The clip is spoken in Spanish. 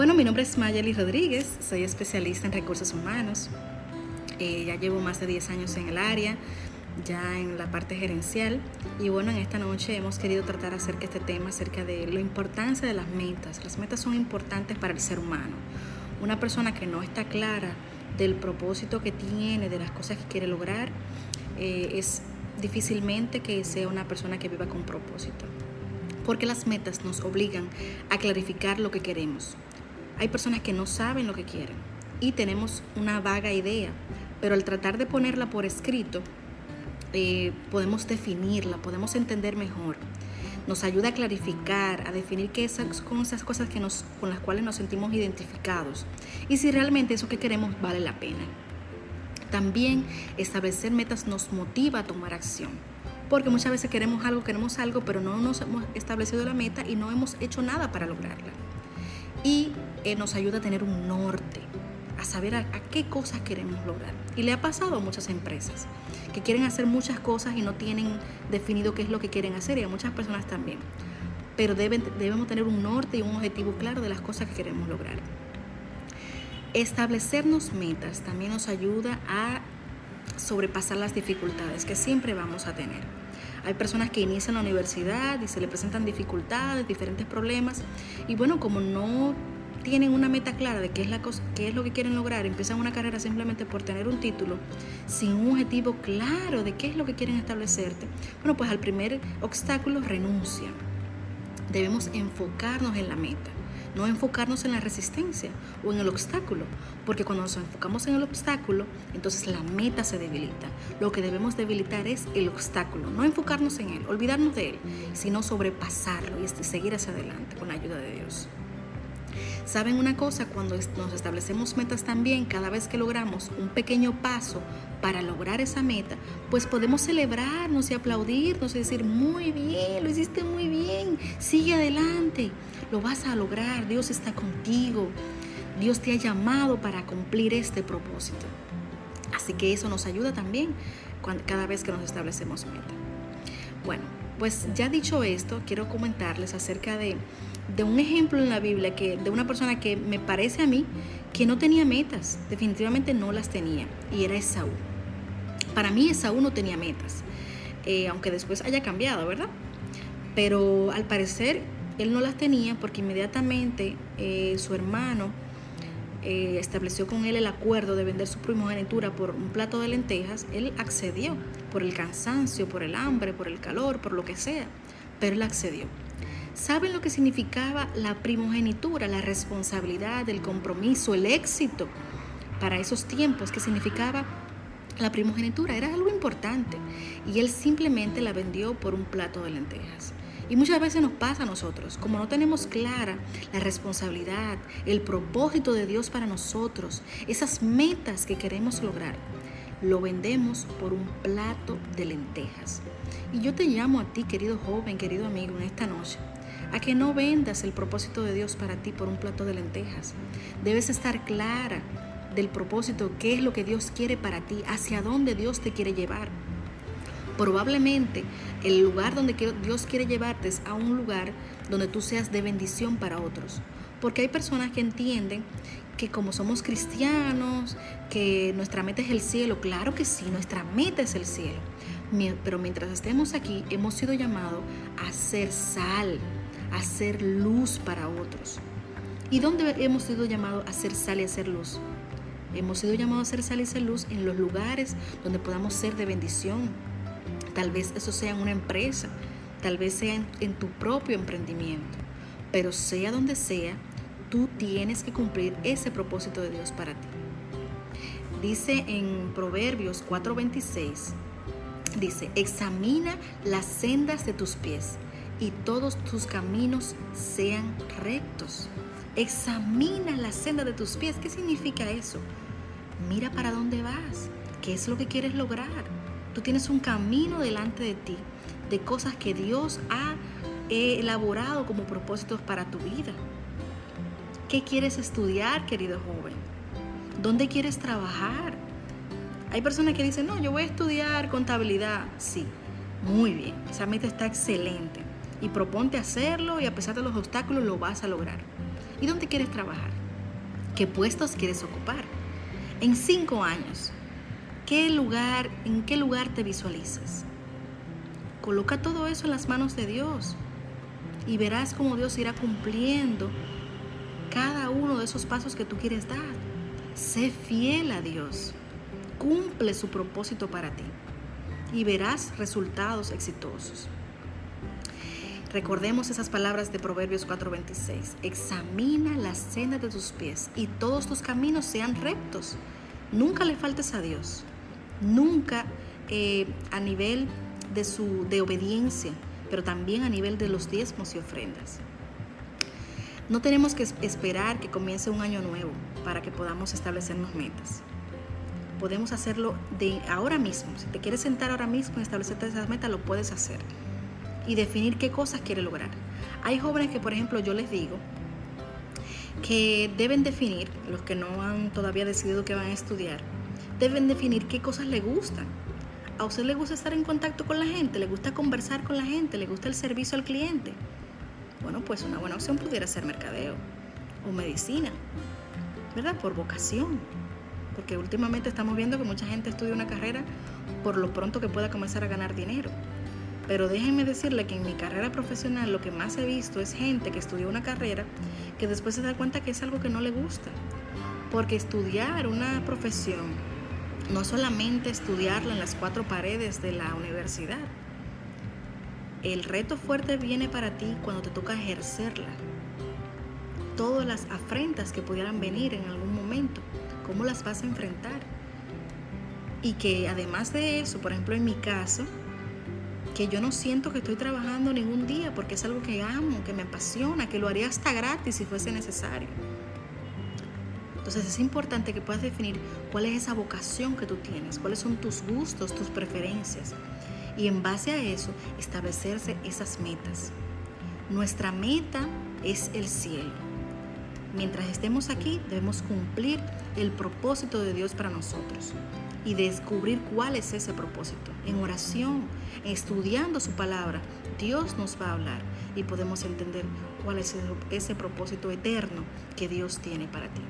Bueno, mi nombre es Mayeli Rodríguez, soy especialista en recursos humanos. Eh, ya llevo más de 10 años en el área, ya en la parte gerencial. Y bueno, en esta noche hemos querido tratar acerca de este tema, acerca de la importancia de las metas. Las metas son importantes para el ser humano. Una persona que no está clara del propósito que tiene, de las cosas que quiere lograr, eh, es difícilmente que sea una persona que viva con propósito. Porque las metas nos obligan a clarificar lo que queremos, hay personas que no saben lo que quieren y tenemos una vaga idea, pero al tratar de ponerla por escrito, eh, podemos definirla, podemos entender mejor. Nos ayuda a clarificar, a definir qué son esas cosas que nos, con las cuales nos sentimos identificados y si realmente eso que queremos vale la pena. También establecer metas nos motiva a tomar acción porque muchas veces queremos algo, queremos algo, pero no nos hemos establecido la meta y no hemos hecho nada para lograrla y eh, nos ayuda a tener un norte, a saber a, qué cosas queremos lograr. Y le ha pasado a muchas empresas que quieren hacer muchas cosas y no tienen definido qué es lo que quieren hacer y a muchas personas también. Pero deben, debemos tener un norte y un objetivo claro de las cosas que queremos lograr. Establecernos metas también nos ayuda a sobrepasar las dificultades que siempre vamos a tener. Hay personas que inician la universidad y se le presentan dificultades, diferentes problemas. Y bueno, como no tienen una meta clara de qué es, la cosa, qué es lo que quieren lograr, empiezan una carrera simplemente por tener un título, sin un objetivo claro de qué es lo que quieren establecerte, bueno, pues al primer obstáculo renuncian. Debemos enfocarnos en la meta no enfocarnos en la resistencia o en el obstáculo, porque cuando nos enfocamos en el obstáculo, entonces la meta se debilita. Lo que debemos debilitar es el obstáculo, no enfocarnos en él, olvidarnos de él, sino sobrepasarlo y este, seguir hacia adelante con la ayuda de Dios. ¿Saben una cosa? Cuando nos establecemos metas también, cada vez que logramos un pequeño paso para lograr esa meta, pues podemos celebrarnos y aplaudirnos y decir, muy bien, lo hiciste muy bien, sigue adelante, lo vas a lograr, Dios está contigo, Dios te ha llamado para cumplir este propósito. Así que eso nos ayuda también cada vez que nos establecemos meta. Bueno, pues ya dicho esto, quiero comentarles acerca de de un ejemplo en la Biblia que de una persona que me parece a mí que no tenía metas, definitivamente no las tenía, y era Esaú. Para mí Esaú no tenía metas, eh, aunque después haya cambiado, ¿verdad? Pero al parecer él no las tenía porque inmediatamente eh, su hermano eh, estableció con él el acuerdo de vender su primogenitura por un plato de lentejas, él accedió por el cansancio, por el hambre, por el calor, por lo que sea, pero él accedió. ¿Saben lo que significaba la primogenitura, la responsabilidad, el compromiso, el éxito para esos tiempos? ¿Qué significaba la primogenitura? Era algo importante. Y él simplemente la vendió por un plato de lentejas. Y muchas veces nos pasa a nosotros, como no tenemos clara la responsabilidad, el propósito de Dios para nosotros, esas metas que queremos lograr, lo vendemos por un plato de lentejas. Y yo te llamo a ti, querido joven, querido amigo, en esta noche, a que no vendas el propósito de Dios para ti por un plato de lentejas. Debes estar clara del propósito, qué es lo que Dios quiere para ti, hacia dónde Dios te quiere llevar. Probablemente el lugar donde Dios quiere llevarte es a un lugar donde tú seas de bendición para otros. Porque hay personas que entienden que como somos cristianos, que nuestra meta es el cielo. Claro que sí, nuestra meta es el cielo. Pero mientras estemos aquí, hemos sido llamados a ser sal, a ser luz para otros. ¿Y dónde hemos sido llamados a ser sal y a ser luz? Hemos sido llamados a ser sal y ser luz en los lugares donde podamos ser de bendición. Tal vez eso sea en una empresa, tal vez sea en, tu propio emprendimiento, pero sea donde sea, tú tienes que cumplir ese propósito de Dios para ti. Dice en Proverbios 4:26, dice, examina las sendas de tus pies y todos tus caminos sean rectos. Examina la senda de tus pies. ¿Qué significa eso? Mira para dónde vas. ¿Qué es lo que quieres lograr? Tú tienes un camino delante de ti de cosas que Dios ha elaborado como propósitos para tu vida. ¿Qué quieres estudiar, querido joven? ¿Dónde quieres trabajar? Hay personas que dicen, no, yo voy a estudiar contabilidad. Sí, muy bien, esa meta está excelente y proponte hacerlo y a pesar de los obstáculos lo vas a lograr. ¿Y dónde quieres trabajar? ¿Qué puestos quieres ocupar? En cinco años, ¿qué lugar, ¿en qué lugar te visualizas? Coloca todo eso en las manos de Dios y verás cómo Dios irá cumpliendo cada uno de esos pasos que tú quieres dar. Sé fiel a Dios. Cumple su propósito para ti y verás resultados exitosos. Recordemos esas palabras de Proverbios 4:26. Examina la senda de tus pies y todos tus caminos sean rectos. Nunca le faltes a Dios. Nunca eh, a nivel de, su, de obediencia, pero también a nivel de los diezmos y ofrendas. No tenemos que esperar que comience un año nuevo para que podamos establecernos metas. Podemos hacerlo de ahora mismo. Si te quieres sentar ahora mismo y establecerte esas metas, lo puedes hacer. Y definir qué cosas quieres lograr. Hay jóvenes que, por ejemplo, yo les digo que deben definir, los que no han todavía decidido que van a estudiar, deben definir qué cosas les gustan. A usted le gusta estar en contacto con la gente, le gusta conversar con la gente, le gusta el servicio al cliente bueno, pues una buena opción pudiera ser mercadeo o medicina, ¿verdad? Por vocación. Porque últimamente estamos viendo que mucha gente estudia una carrera por lo pronto que pueda comenzar a ganar dinero. Pero déjenme decirle que en mi carrera profesional lo que más he visto es gente que estudió una carrera que después se da cuenta que es algo que no le gusta. Porque estudiar una profesión no solamente estudiarla en las cuatro paredes de la universidad, el reto fuerte viene para ti cuando te toca ejercerla. Todas las afrentas que pudieran venir en algún momento, ¿cómo las vas a enfrentar? Y que además de eso, por ejemplo en mi caso, que yo no siento que estoy trabajando ningún día porque es algo que amo, que me apasiona, que lo haría hasta gratis si fuese necesario. Entonces es importante que puedas definir cuál es esa vocación que tú tienes, cuáles son tus gustos, tus preferencias y en base a eso establecerse esas metas. Nuestra meta es el cielo. Mientras estemos aquí debemos cumplir el propósito de Dios para nosotros y descubrir cuál es ese propósito. En oración, estudiando su palabra, Dios nos va a hablar y podemos entender cuál es ese propósito eterno que Dios tiene para ti.